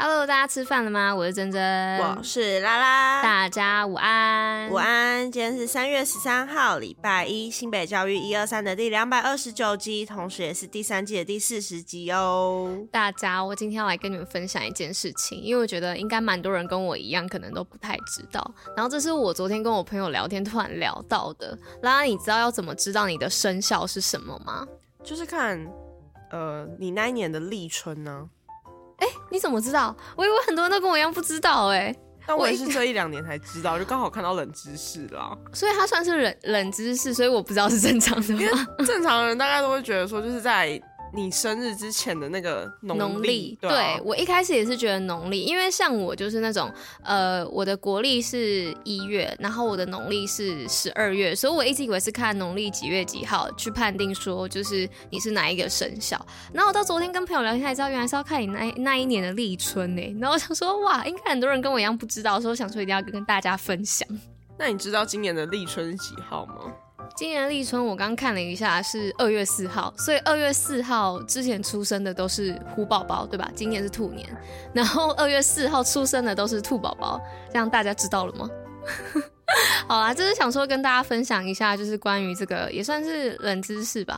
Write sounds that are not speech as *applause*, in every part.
Hello，大家吃饭了吗？我是珍珍，我是拉拉，大家午安，午安。今天是三月十三号，礼拜一，新北教育一二三的第两百二十九集，同时也是第三季的第四十集哦。大家，我今天要来跟你们分享一件事情，因为我觉得应该蛮多人跟我一样，可能都不太知道。然后这是我昨天跟我朋友聊天突然聊到的。拉拉，你知道要怎么知道你的生肖是什么吗？就是看，呃，你那一年的立春呢？哎、欸，你怎么知道？我以为很多人都跟我一样不知道哎、欸。但我也是这一两年才知道，就刚好看到冷知识啦。所以它算是冷冷知识，所以我不知道是正常的吗？因 *laughs* 为正常人大概都会觉得说，就是在。你生日之前的那个农历，对，对，我一开始也是觉得农历，因为像我就是那种，呃，我的国历是一月，然后我的农历是十二月，所以我一直以为是看农历几月几号去判定说就是你是哪一个生肖。然后我到昨天跟朋友聊天才知道，原来是要看你那那一年的立春呢。然后我想说，哇，应该很多人跟我一样不知道，所以我想说一定要跟大家分享。那你知道今年的立春是几号吗？今年立春我刚看了一下是二月四号，所以二月四号之前出生的都是虎宝宝，对吧？今年是兔年，然后二月四号出生的都是兔宝宝，这样大家知道了吗？*laughs* 好啦，就是想说跟大家分享一下，就是关于这个也算是冷知识吧。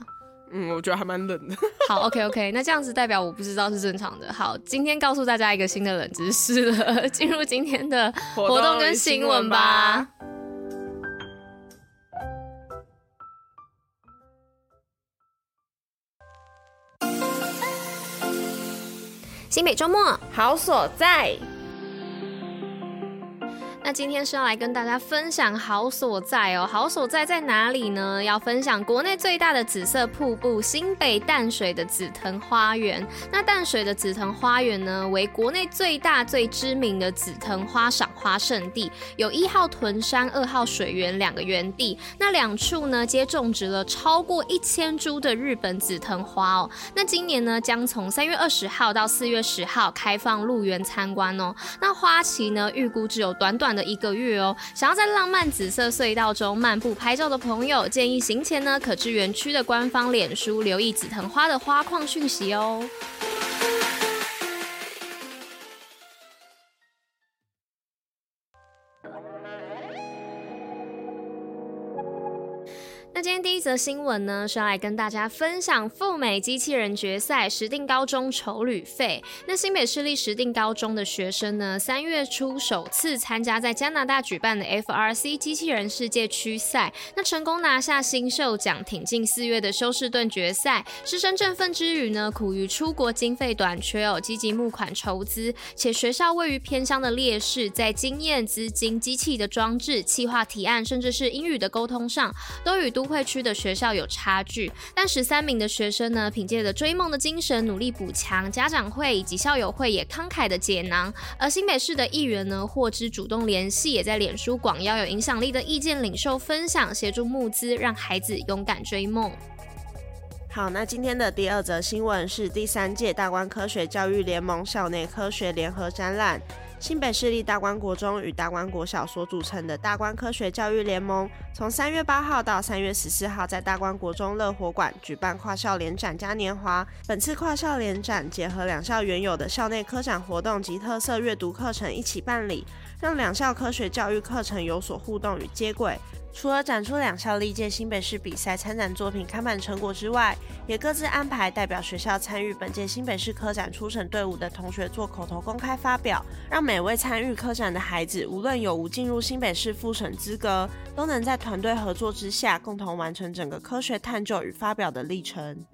嗯，我觉得还蛮冷的。好，OK OK，那这样子代表我不知道是正常的。好，今天告诉大家一个新的冷知识了，*laughs* 进入今天的活动跟新闻吧。新北周末好所在。那今天是要来跟大家分享好所在哦，好所在在哪里呢？要分享国内最大的紫色瀑布——新北淡水的紫藤花园。那淡水的紫藤花园呢，为国内最大、最知名的紫藤花赏花胜地，有一号屯山、二号水源两个园地。那两处呢，皆种植了超过一千株的日本紫藤花哦。那今年呢，将从三月二十号到四月十号开放入园参观哦。那花期呢，预估只有短短的一个月哦，想要在浪漫紫色隧道中漫步拍照的朋友，建议行前呢，可至园区的官方脸书留意紫藤花的花况讯息哦。今天第一则新闻呢，是要来跟大家分享赴美机器人决赛，石定高中筹旅费。那新北市立石定高中的学生呢，三月初首次参加在加拿大举办的 FRC 机器人世界区赛，那成功拿下新秀奖，挺进四月的休士顿决赛。师生振奋之余呢，苦于出国经费短缺哦，积极募款筹资，且学校位于偏乡的劣势，在经验、资金、机器的装置、企划提案，甚至是英语的沟通上，都与都会区的学校有差距，但十三名的学生呢，凭借着追梦的精神，努力补强。家长会以及校友会也慷慨的解囊，而新北市的议员呢，获知主动联系，也在脸书广邀有影响力的意见领袖分享，协助募资，让孩子勇敢追梦。好，那今天的第二则新闻是第三届大观科学教育联盟校内科学联合展览。新北市立大观国中与大观国小所组成的大观科学教育联盟，从三月八号到三月十四号，在大观国中乐活馆举办跨校联展嘉年华。本次跨校联展结合两校原有的校内科展活动及特色阅读课程一起办理，让两校科学教育课程有所互动与接轨。除了展出两校历届新北市比赛参展作品看板成果之外，也各自安排代表学校参与本届新北市科展初审队伍的同学做口头公开发表，让每位参与科展的孩子，无论有无进入新北市复审资格，都能在团队合作之下，共同完成整个科学探究与发表的历程。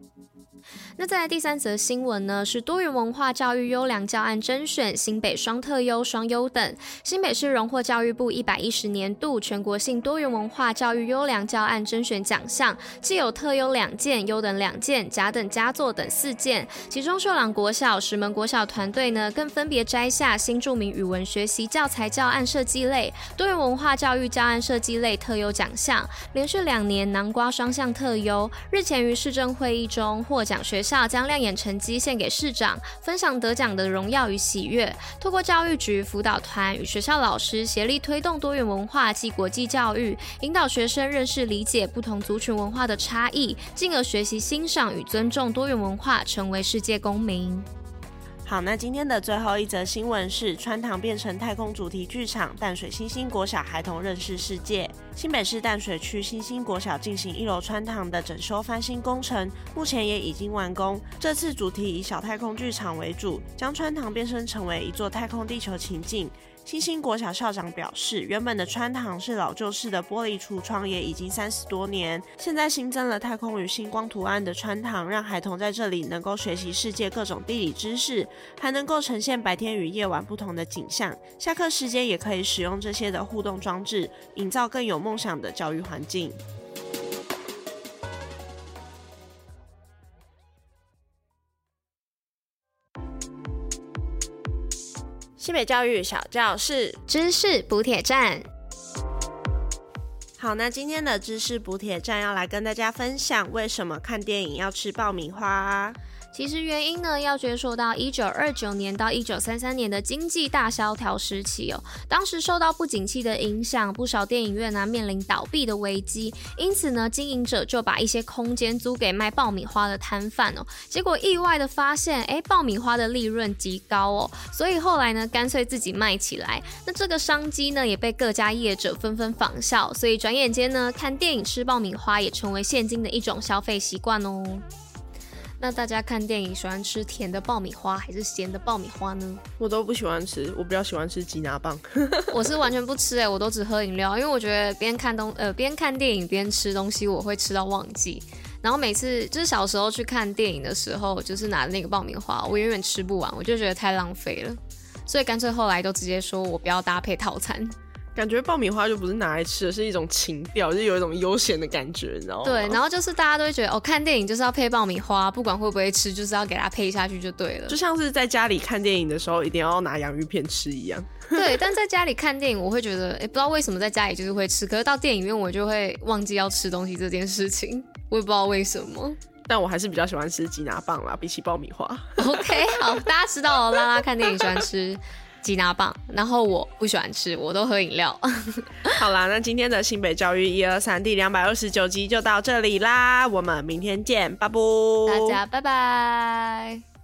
那再来第三则新闻呢，是多元文化教育优良教案甄选，新北双特优、双优等。新北市荣获教育部一百一十年度全国性多元文化教育优良教案甄选奖项，既有特优两件、优等两件、甲等佳作等四件。其中秀朗国小、石门国小团队呢，更分别摘下新著名语文学习教材教案设计类、多元文化教育教案设计类特优奖项，连续两年南瓜双项特优。日前于市政会议中获奖学校将亮眼成绩献给市长，分享得奖的荣耀与喜悦。透过教育局辅导团与学校老师协力推动多元文化及国际教育，引导学生认识理解不同族群文化的差异，进而学习欣赏与尊重多元文化，成为世界公民。好，那今天的最后一则新闻是：川堂变成太空主题剧场，淡水星星国小孩童认识世界。新北市淡水区新兴国小进行一楼穿堂的整修翻新工程，目前也已经完工。这次主题以小太空剧场为主，将穿堂变身成为一座太空地球情境。新兴国小校长表示，原本的穿堂是老旧式的玻璃橱窗，也已经三十多年。现在新增了太空与星光图案的穿堂，让孩童在这里能够学习世界各种地理知识，还能够呈现白天与夜晚不同的景象。下课时间也可以使用这些的互动装置，营造更有梦想的教育环境。新北教育小教室，知识补铁站。好，那今天的知识补铁站要来跟大家分享，为什么看电影要吃爆米花？其实原因呢，要追溯到一九二九年到一九三三年的经济大萧条时期哦。当时受到不景气的影响，不少电影院呢面临倒闭的危机，因此呢，经营者就把一些空间租给卖爆米花的摊贩哦。结果意外的发现，哎，爆米花的利润极高哦，所以后来呢，干脆自己卖起来。那这个商机呢，也被各家业者纷纷仿效，所以转眼间呢，看电影吃爆米花也成为现今的一种消费习惯哦。那大家看电影喜欢吃甜的爆米花还是咸的爆米花呢？我都不喜欢吃，我比较喜欢吃吉拿棒。*laughs* 我是完全不吃哎、欸，我都只喝饮料，因为我觉得边看东呃边看电影边吃东西，我会吃到忘记。然后每次就是小时候去看电影的时候，就是拿那个爆米花，我永远吃不完，我就觉得太浪费了，所以干脆后来都直接说我不要搭配套餐。感觉爆米花就不是拿来吃的，是一种情调，就是有一种悠闲的感觉，你知道吗？对，然后就是大家都会觉得，哦，看电影就是要配爆米花，不管会不会吃，就是要给它配下去就对了。就像是在家里看电影的时候，一定要拿洋芋片吃一样。*laughs* 对，但在家里看电影，我会觉得，哎，不知道为什么在家里就是会吃，可是到电影院我就会忘记要吃东西这件事情，*laughs* 我也不知道为什么。但我还是比较喜欢吃吉拿棒啦，比起爆米花。OK，好，大家知道了，拉拉看电影喜欢吃。吉拿棒，然后我不喜欢吃，我都喝饮料。*laughs* 好啦，那今天的新北教育一二三第两百二十九集就到这里啦，我们明天见，拜拜，大家拜拜。